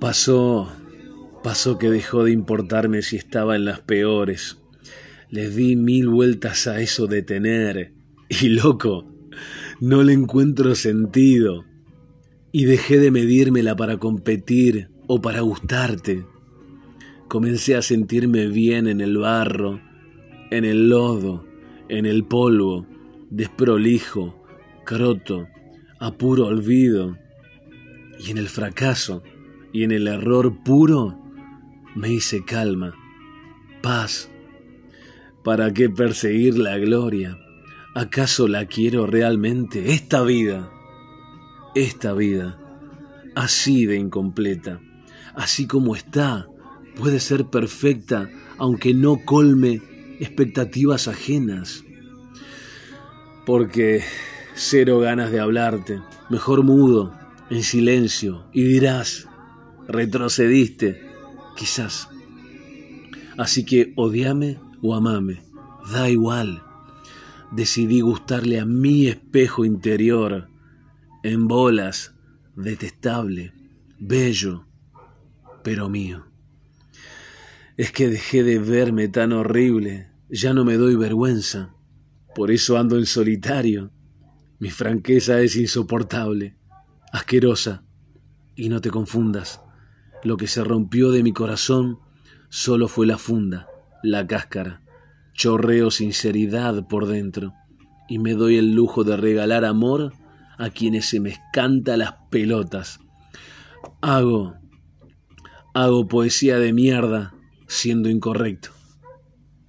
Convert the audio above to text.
Pasó, pasó que dejó de importarme si estaba en las peores. Les di mil vueltas a eso de tener. Y loco, no le encuentro sentido. Y dejé de medírmela para competir o para gustarte. Comencé a sentirme bien en el barro, en el lodo, en el polvo, desprolijo, croto, a puro olvido. Y en el fracaso y en el error puro me hice calma, paz. ¿Para qué perseguir la gloria? ¿Acaso la quiero realmente? Esta vida, esta vida, así de incompleta, así como está, puede ser perfecta, aunque no colme expectativas ajenas. Porque cero ganas de hablarte, mejor mudo, en silencio, y dirás, retrocediste, quizás. Así que odiame o amame, da igual. Decidí gustarle a mi espejo interior, en bolas, detestable, bello, pero mío. Es que dejé de verme tan horrible, ya no me doy vergüenza, por eso ando en solitario. Mi franqueza es insoportable, asquerosa, y no te confundas, lo que se rompió de mi corazón solo fue la funda, la cáscara, chorreo sinceridad por dentro, y me doy el lujo de regalar amor a quienes se me escanta las pelotas. Hago, hago poesía de mierda siendo incorrecto.